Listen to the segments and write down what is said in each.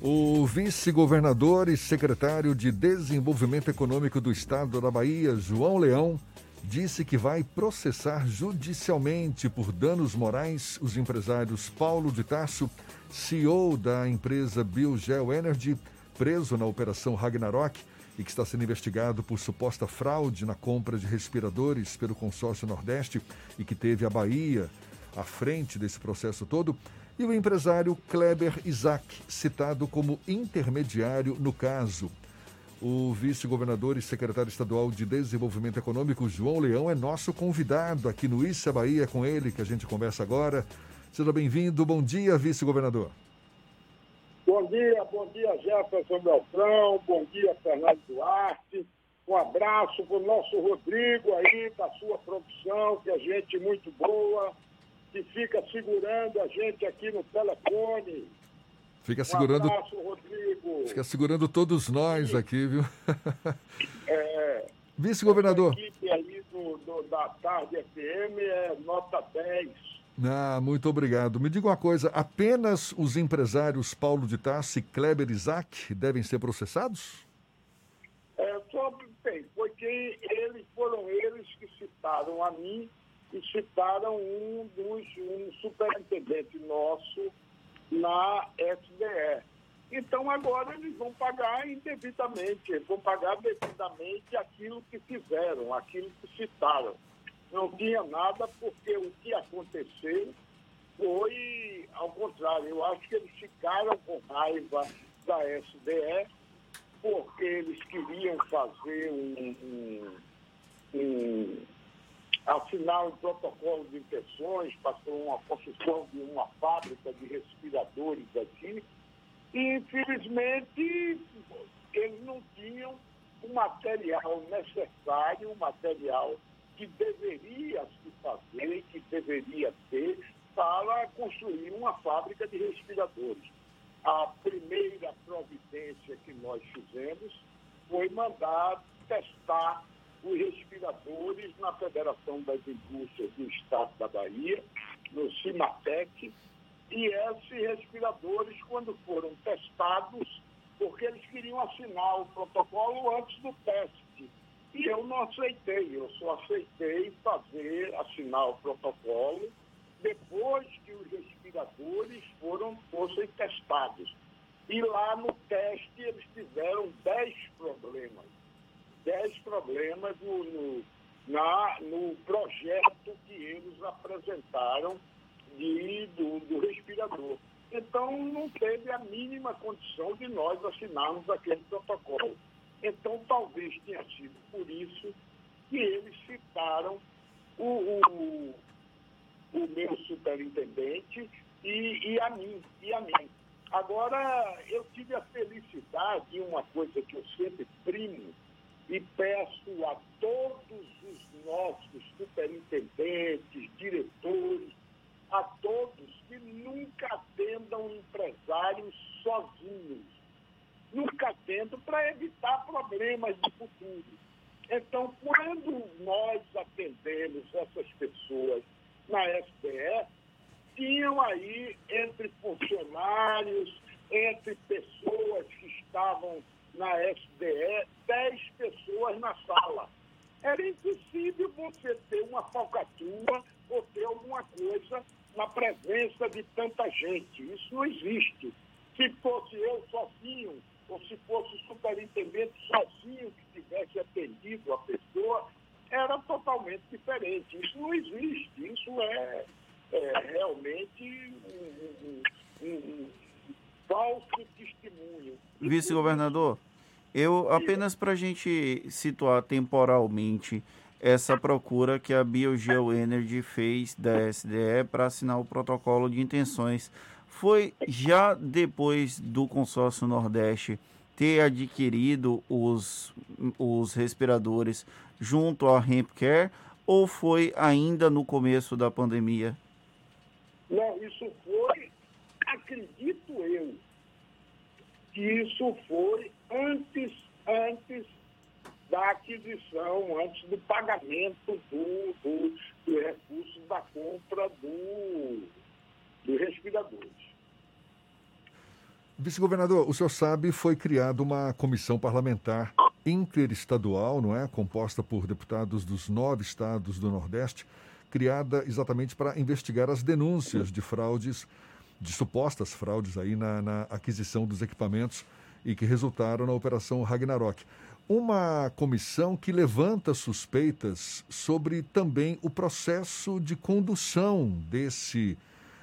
O vice-governador e secretário de Desenvolvimento Econômico do Estado da Bahia, João Leão, disse que vai processar judicialmente por danos morais os empresários Paulo de Tarso, CEO da empresa Biogel Energy, preso na Operação Ragnarok e que está sendo investigado por suposta fraude na compra de respiradores pelo consórcio Nordeste e que teve a Bahia à frente desse processo todo, e o empresário Kleber Isaac, citado como intermediário no caso. O vice-governador e secretário estadual de Desenvolvimento Econômico, João Leão, é nosso convidado aqui no Issa Bahia, com ele que a gente conversa agora. Seja bem-vindo. Bom dia, vice-governador. Bom dia, bom dia, Jefferson Beltrão. Bom dia, Fernando Duarte. Um abraço para o nosso Rodrigo aí, da sua produção, que é gente muito boa que fica segurando a gente aqui no telefone. Fica segurando. Um abraço, Rodrigo. Fica segurando todos nós aqui, viu? É. Vice-governador. A equipe aí do, do, da Tarde FM é nota 10. Ah, muito obrigado. Me diga uma coisa: apenas os empresários Paulo de Tassi e Kleber Isaac devem ser processados? É, só tem, porque eles foram eles que citaram a mim e citaram um dos um superintendente nosso na SDE. Então agora eles vão pagar indevidamente, eles vão pagar devidamente aquilo que fizeram, aquilo que citaram. Não tinha nada porque o que aconteceu foi ao contrário. Eu acho que eles ficaram com raiva da SDE porque eles queriam fazer um, um, um assinar um protocolo de intenções para uma construção de uma fábrica de respiradores aqui. E, infelizmente, eles não tinham o material necessário, o material que deveria se fazer, que deveria ter, para construir uma fábrica de respiradores. A primeira providência que nós fizemos foi mandar testar os respiradores na Federação das Indústrias do Estado da Bahia, no CIMATEC, e esses respiradores, quando foram testados, porque eles queriam assinar o protocolo antes do teste. E eu não aceitei, eu só aceitei fazer, assinar o protocolo depois que os respiradores foram, fossem testados. E lá no teste eles tiveram 10 problemas 10 problemas no, no, na, no projeto que eles apresentaram de, do, do respirador. Então, não teve a mínima condição de nós assinarmos aquele protocolo. Então, talvez tenha sido por isso que eles citaram o, o, o meu superintendente e, e, a mim, e a mim. Agora, eu tive a felicidade, uma coisa que eu sempre primo, e peço a todos os nossos superintendentes, diretores, a todos que nunca atendam empresários sozinhos. Nunca atendam para evitar problemas de futuro. Então, quando nós atendemos essas pessoas na SBE, tinham aí entre funcionários, entre pessoas que estavam na SDE 10 pessoas na sala. Era impossível você ter uma falcatrua ou ter alguma coisa na presença de tanta gente. Isso não existe. Se fosse eu sozinho, ou se fosse o superintendente sozinho que tivesse atendido a pessoa, era totalmente diferente. Isso não existe. Isso é, é realmente um, um, um, falso testemunho. Vice-governador, eu apenas para a gente situar temporalmente essa procura que a Biogeo Energy fez da SDE para assinar o protocolo de intenções foi já depois do consórcio Nordeste ter adquirido os, os respiradores junto à Hempcare ou foi ainda no começo da pandemia? Não, isso foi, acredito eu, que isso foi antes, antes da aquisição, antes do pagamento do, do, do recurso da compra do, dos respiradores. Vice-governador, o senhor sabe, foi criada uma comissão parlamentar interestadual, não é? Composta por deputados dos nove estados do Nordeste, criada exatamente para investigar as denúncias de fraudes, de supostas fraudes aí na, na aquisição dos equipamentos e que resultaram na Operação Ragnarok. Uma comissão que levanta suspeitas sobre também o processo de condução desse,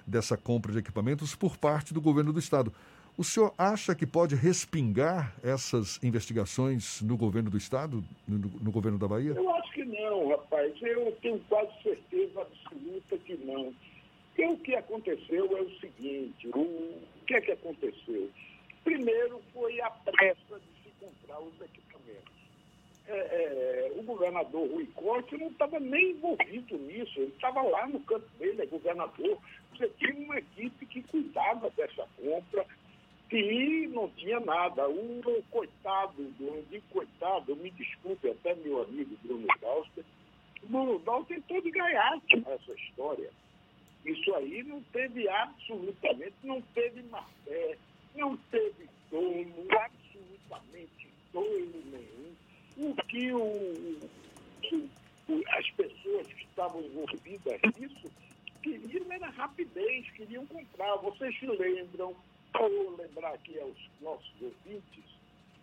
dessa compra de equipamentos por parte do governo do Estado. O senhor acha que pode respingar essas investigações no governo do Estado, no, no, governo da Bahia? Eu acho que não, rapaz. Eu tenho quase certeza absoluta que não. Porque o que aconteceu é o seguinte: o, o que é que aconteceu? Primeiro foi a pressa de se comprar os equipamentos. É, é, o governador Rui Costa não estava nem envolvido nisso, ele estava lá no canto dele, é governador. Você tinha uma equipe que cuidava dessa compra, e não tinha nada. O coitado, eu digo coitado, me desculpe até meu amigo Bruno Dalster, Bruno Dalster tentou de ganhar essa história. Isso aí não teve absolutamente, não teve má fé, não teve dono, absolutamente dono nenhum. O que o, as pessoas que estavam envolvidas nisso queriam era rapidez, queriam comprar. Vocês se lembram vou lembrar aqui aos nossos ouvintes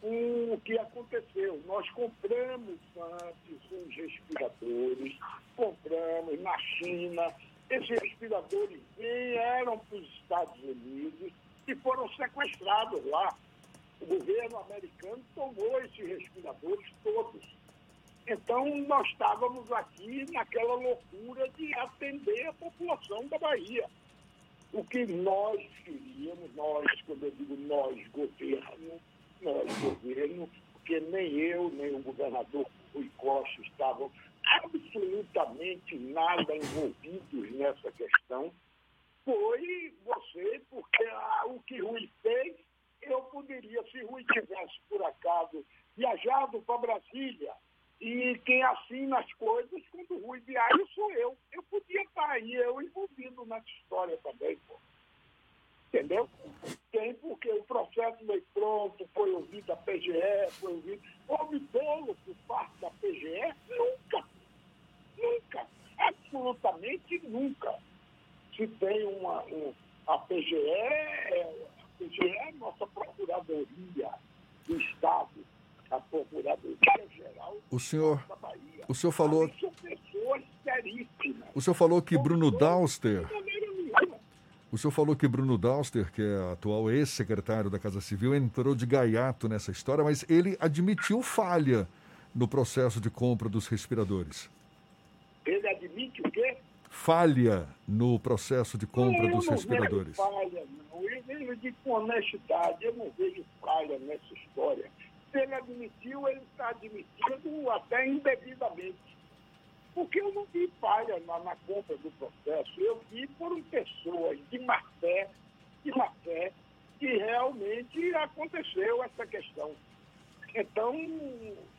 o que aconteceu. Nós compramos antes uns respiradores, compramos na China. Esses respiradores vieram para os Estados Unidos e foram sequestrados lá. O governo americano tomou esses respiradores todos. Então, nós estávamos aqui naquela loucura de atender a população da Bahia. O que nós queríamos, nós, quando eu digo nós, governo, nós, governo, porque nem eu, nem o governador Rui Costa estavam absolutamente nada envolvidos nessa questão, foi você, porque ah, o que Rui fez, eu poderia, se Rui tivesse, por acaso, viajado para Brasília, e quem assina as coisas, quando Rui viaja, sou eu. Eu podia estar aí, eu envolvido nessa história também, pô. Entendeu? Tem porque o processo foi pronto, foi ouvido a PGE, foi ouvido. Houve bolo por parte da PGE? Nunca. Nunca. Absolutamente nunca. Se tem uma. Um, a PGE, a PGE é a nossa Procuradoria do Estado a Procuradoria-Geral o senhor, da Bahia. O senhor falou. São pessoas seríssimas. O senhor falou que Bruno Dauster. O senhor falou que Bruno Dauster, que é atual ex-secretário da Casa Civil, entrou de gaiato nessa história, mas ele admitiu falha no processo de compra dos respiradores. Ele admite o quê? Falha no processo de compra dos respiradores. Não falha, não. Eu vejo de com honestidade, eu não vejo falha nessa história se ele admitiu, ele está admitindo até indevidamente. Porque eu não vi falha na, na compra do processo. Eu vi por pessoas de má fé, de má fé, que realmente aconteceu essa questão. Então,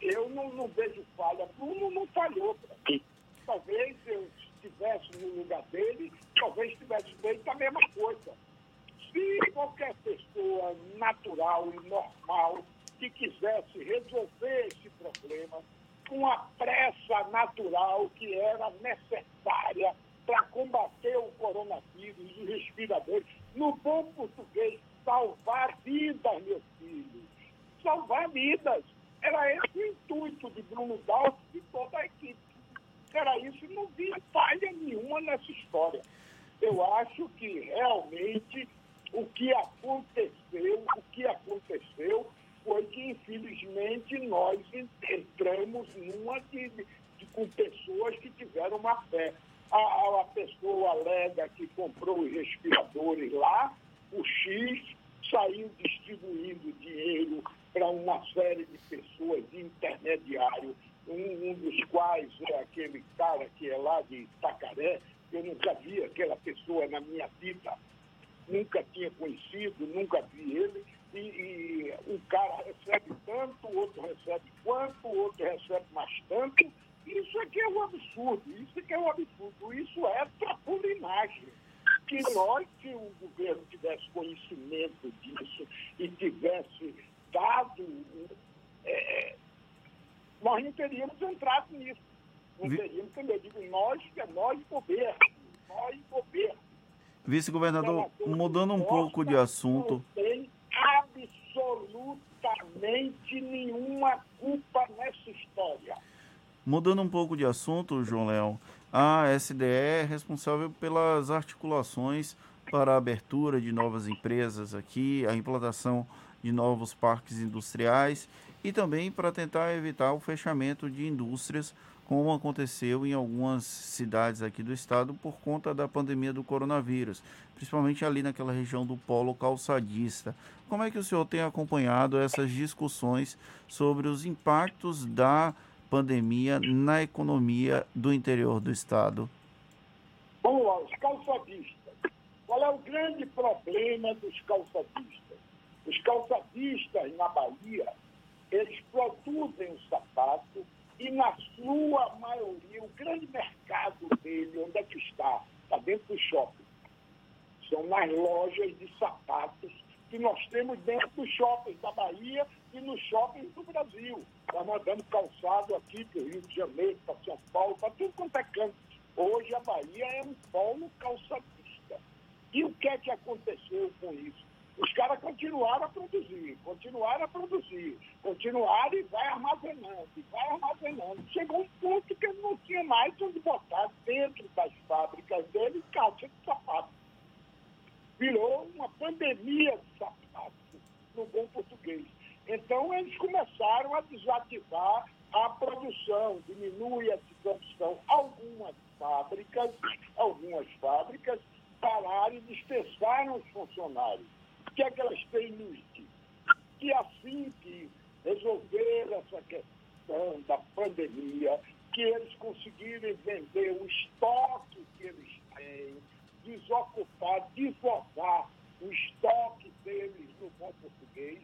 eu não, não vejo falha. Bruno não falhou para mim. Talvez eu estivesse no lugar dele, talvez tivesse feito a mesma coisa. Se qualquer pessoa natural e normal que quisesse resolver esse problema com a pressa natural que era necessária para combater o coronavírus, os respiradores. No bom português, salvar vidas, meus filhos. Salvar vidas. Era esse o intuito de Bruno Dalto e toda a equipe. Vi falha nenhuma nessa história. Eu acho que realmente o que aconteceu, o que aconteceu foi que, infelizmente, nós entramos numa de, de, com pessoas que tiveram uma fé. A, a pessoa alega que comprou os respiradores lá, o X saiu distribuindo dinheiro para uma série de pessoas, de um, um, dos quais é aquele cara que é lá de Itacaré, eu nunca vi aquela pessoa na minha vida, nunca tinha conhecido, nunca vi ele, e, e um cara recebe tanto, outro recebe quanto, outro recebe mais tanto. Isso aqui é um absurdo, isso aqui é um absurdo, isso é trapulinagem. que nós, se o governo tivesse conhecimento disso e tivesse dado, é, nós não teríamos entrado nisso. Não teríamos, eu digo, nós, que é nós governo, nós governo. Vice-governador, mudando um pouco de assunto. Não tem absolutamente nenhuma culpa nessa história. Mudando um pouco de assunto, João Leão, a SDE é responsável pelas articulações para a abertura de novas empresas aqui, a implantação de novos parques industriais e também para tentar evitar o fechamento de indústrias, como aconteceu em algumas cidades aqui do estado por conta da pandemia do coronavírus, principalmente ali naquela região do polo calçadista. Como é que o senhor tem acompanhado essas discussões sobre os impactos da pandemia na economia do interior do Estado? Lá, os calçadistas. Qual é o grande problema dos calçadistas? Os calçadistas na Bahia, eles produzem o sapato e na sua maioria, o grande mercado dele, onde é que está? Está dentro do shopping. São nas lojas de sapatos que nós temos dentro dos shoppings da Bahia e nos shoppings do Brasil. Nós mandamos calçado aqui para o Rio de Janeiro, para São Paulo, para tudo quanto é canto. Hoje a Bahia é um polo calçadista. E o que é que aconteceu com isso? Os caras continuaram a produzir, continuaram a produzir, continuaram e vai armazenando, e vai armazenando. Chegou um ponto que não tinha mais onde botar dentro das fábricas dele calça de sapato virou uma pandemia de sapato, no bom português. Então, eles começaram a desativar a produção, diminui a produção. Algumas fábricas, algumas fábricas pararam e dispensaram os funcionários. O que é que elas têm visto? Que assim que resolver essa questão da pandemia, que eles conseguirem vender o estoque que eles têm, desocupar, deslocar o estoque deles no bom português,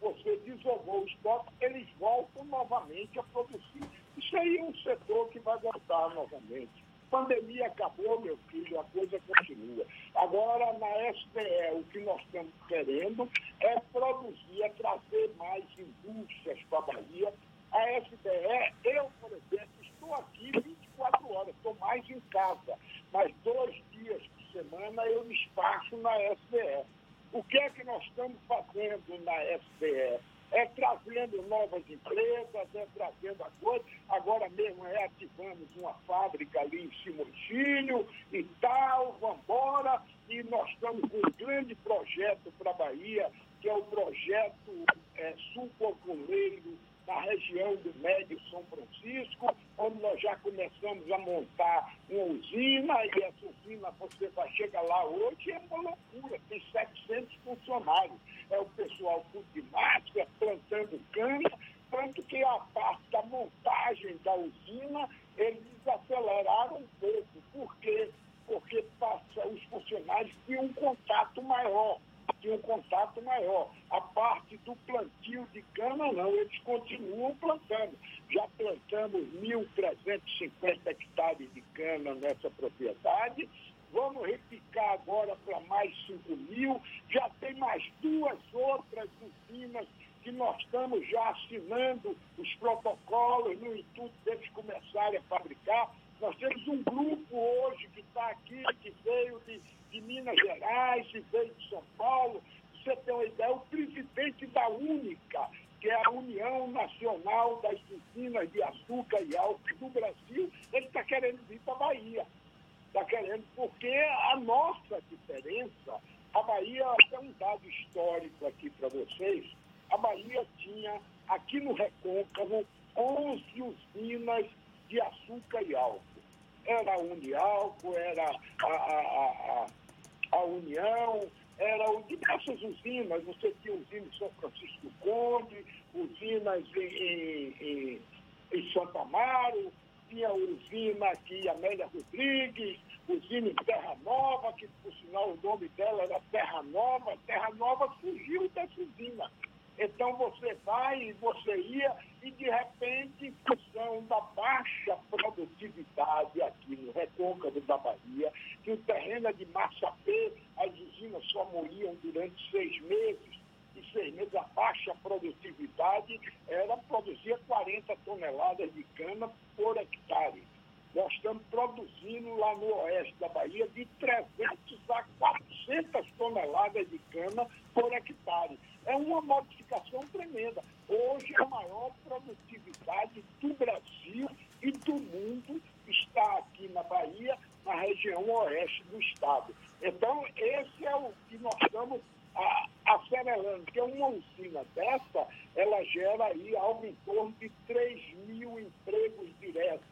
você desovou o estoque, eles voltam novamente a produzir. Isso aí é um setor que vai voltar novamente. Pandemia acabou, meu filho, a coisa continua. Agora, na SPE, o que nós estamos querendo é produzir, é trazer mais indústrias para a Bahia. A SBE, eu, por exemplo, estou aqui 24 horas, estou mais em casa, mas dois dias semana eu despacho na SBE. O que é que nós estamos SBE? É trazendo novas empresas, é trazendo a coisa. Agora mesmo reativamos uma fábrica ali em Simoncílio e tal, vamos embora. E nós estamos com um grande projeto para a Bahia, que é o projeto é, Sul Na região do Médio São Francisco, onde nós já começamos a montar uma usina, e essa usina, você vai chegar lá hoje, é uma loucura, tem 700 funcionários. É o pessoal tudo de máscara, plantando cana, tanto que a parte da montagem da usina, eles aceleraram um pouco. Por quê? Porque passa, os funcionários tinham um contato maior tinha um contato maior. A parte do plantio de cana, não, eles continuam plantando. Já plantamos 1.350 hectares de cana nessa propriedade. Vamos repicar agora para mais 5 mil. Já tem mais duas outras usinas que nós estamos já assinando os protocolos no intuito deles começarem a fabricar. Nós temos um grupo hoje que está aqui, que veio de de Minas Gerais, veio de São Paulo. Você tem uma ideia, o presidente da Única, que é a União Nacional das Usinas de Açúcar e Álcool do Brasil, ele está querendo vir para a Bahia. Está querendo, porque a nossa diferença, a Bahia, tem um dado histórico aqui para vocês, a Bahia tinha, aqui no Recôncavo, 11 usinas de açúcar e álcool. Era a Unialco, era a, a a União, eram diversas usinas, você tinha usina em São Francisco do Conde, usinas em, em, em Santa Amaro, tinha usina aqui Amélia Rodrigues, usina em Terra Nova, que por sinal o nome dela era Terra Nova, Terra Nova fugiu dessa usina. Então você vai e você ia, e de repente, em função da baixa produtividade aqui no recôncavo da Bahia, que o terreno é de massa P, as usinas só morriam durante seis meses, e seis meses a baixa produtividade era produzir 40 toneladas de cana por hectare. Nós estamos produzindo lá no oeste da Bahia de 300 a 400 toneladas de cana por hectare. É uma modificação tremenda. Hoje, a maior produtividade do Brasil e do mundo está aqui na Bahia, na região oeste do estado. Então, esse é o que nós estamos acelerando, que é uma usina dessa, ela gera aí algo em torno de 3 mil empregos diretos.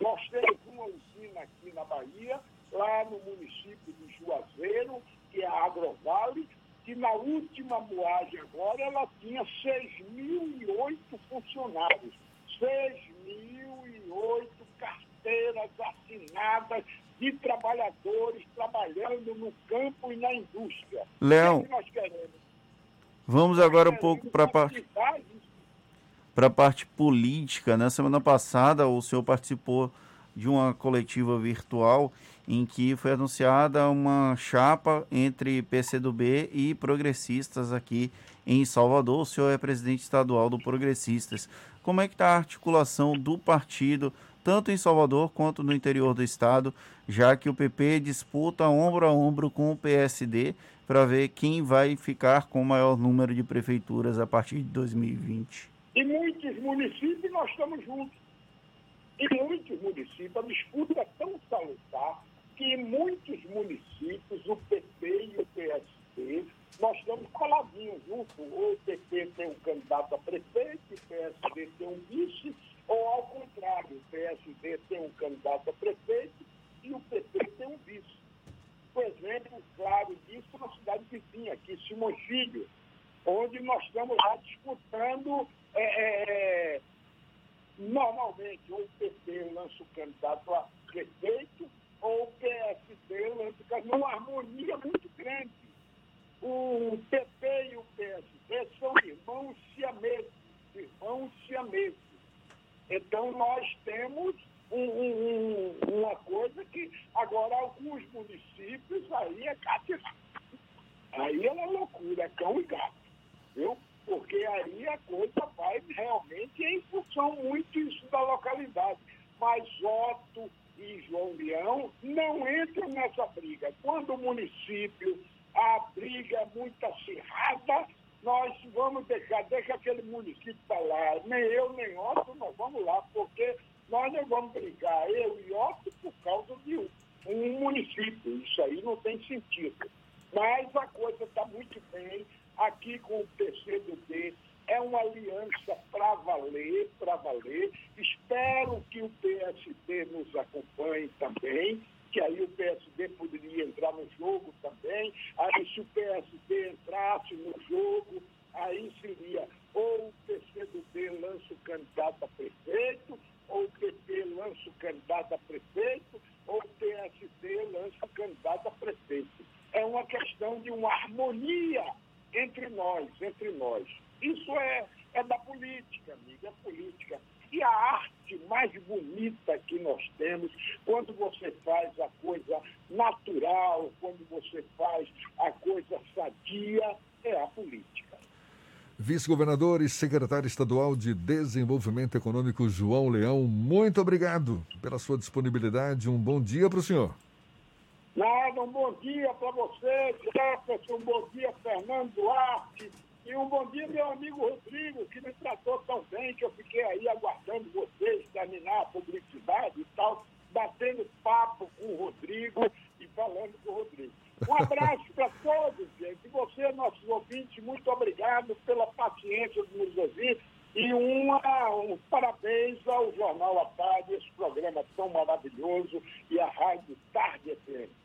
Nós temos uma usina aqui na Bahia, lá no município de Juazeiro, que é a Agrovale, que na última moagem agora ela tinha 6.008 funcionários, 6.008 carteiras assinadas de trabalhadores trabalhando no campo e na indústria. Leão, é vamos agora um pouco para a parte para a parte política. Na semana passada, o senhor participou de uma coletiva virtual em que foi anunciada uma chapa entre PCdoB e progressistas aqui em Salvador. O senhor é presidente estadual do Progressistas. Como é que está a articulação do partido, tanto em Salvador quanto no interior do estado, já que o PP disputa ombro a ombro com o PSD para ver quem vai ficar com o maior número de prefeituras a partir de 2020? Em muitos municípios nós estamos juntos. Em muitos municípios a disputa é tão salutar que em muitos municípios o PP e o PSD nós estamos coladinhos juntos. Ou o PP tem um candidato a prefeito, o PSD tem um vice, ou ao contrário, o PSD tem um candidato a prefeito e o PP tem um vice. Por exemplo, claro disso na cidade vizinha, aqui, Simões Filho, onde nós estamos lá disputando é, é, normalmente ou o PT lança o candidato a prefeito ou o PSD lança o candidato numa harmonia muito grande. O PP e o PSD são irmãos siameses, irmãos siameses. Então nós temos um, um, uma coisa que agora alguns municípios aí é cativado. Aí é loucura, é cão e gato. Viu? porque aí a coisa vai realmente em função muito isso da localidade. Mas Otto e João Leão não entram nessa briga. Quando o município, a briga é muito acirrada, nós vamos deixar, deixa aquele município lá. Nem eu, nem Otto, nós vamos lá, porque nós não vamos brigar, eu e Otto, por causa de um, um município. Isso aí não tem sentido. Mas a coisa está muito bem aqui com o PCdoB. É uma aliança para valer, para valer. Espero que o PSD nos acompanhe também, que aí o PSD poderia entrar no jogo também. Aí se o PSD entrasse no jogo, aí seria ou o PCdoB lança o candidato a prefeito, ou o PP lança o candidato a prefeito, ou o PSD lança o candidato a prefeito. É uma questão de uma harmonia entre nós, entre nós. Isso é, é da política, amiga, é política. E a arte mais bonita que nós temos, quando você faz a coisa natural, quando você faz a coisa sadia, é a política. Vice-governador e secretário estadual de Desenvolvimento Econômico, João Leão, muito obrigado pela sua disponibilidade. Um bom dia para o senhor. Nada, um bom dia para você, Jefferson, um bom dia, Fernando Duarte, e um bom dia, meu amigo Rodrigo, que me tratou tão bem que eu fiquei aí aguardando vocês terminar a publicidade e tal, batendo papo com o Rodrigo e falando com o Rodrigo. Um abraço para todos, gente. E você, nossos ouvintes, muito obrigado pela paciência de nos ouvir. E uma, um parabéns ao Jornal à Tarde, esse programa tão maravilhoso e à Rádio Tarde FM.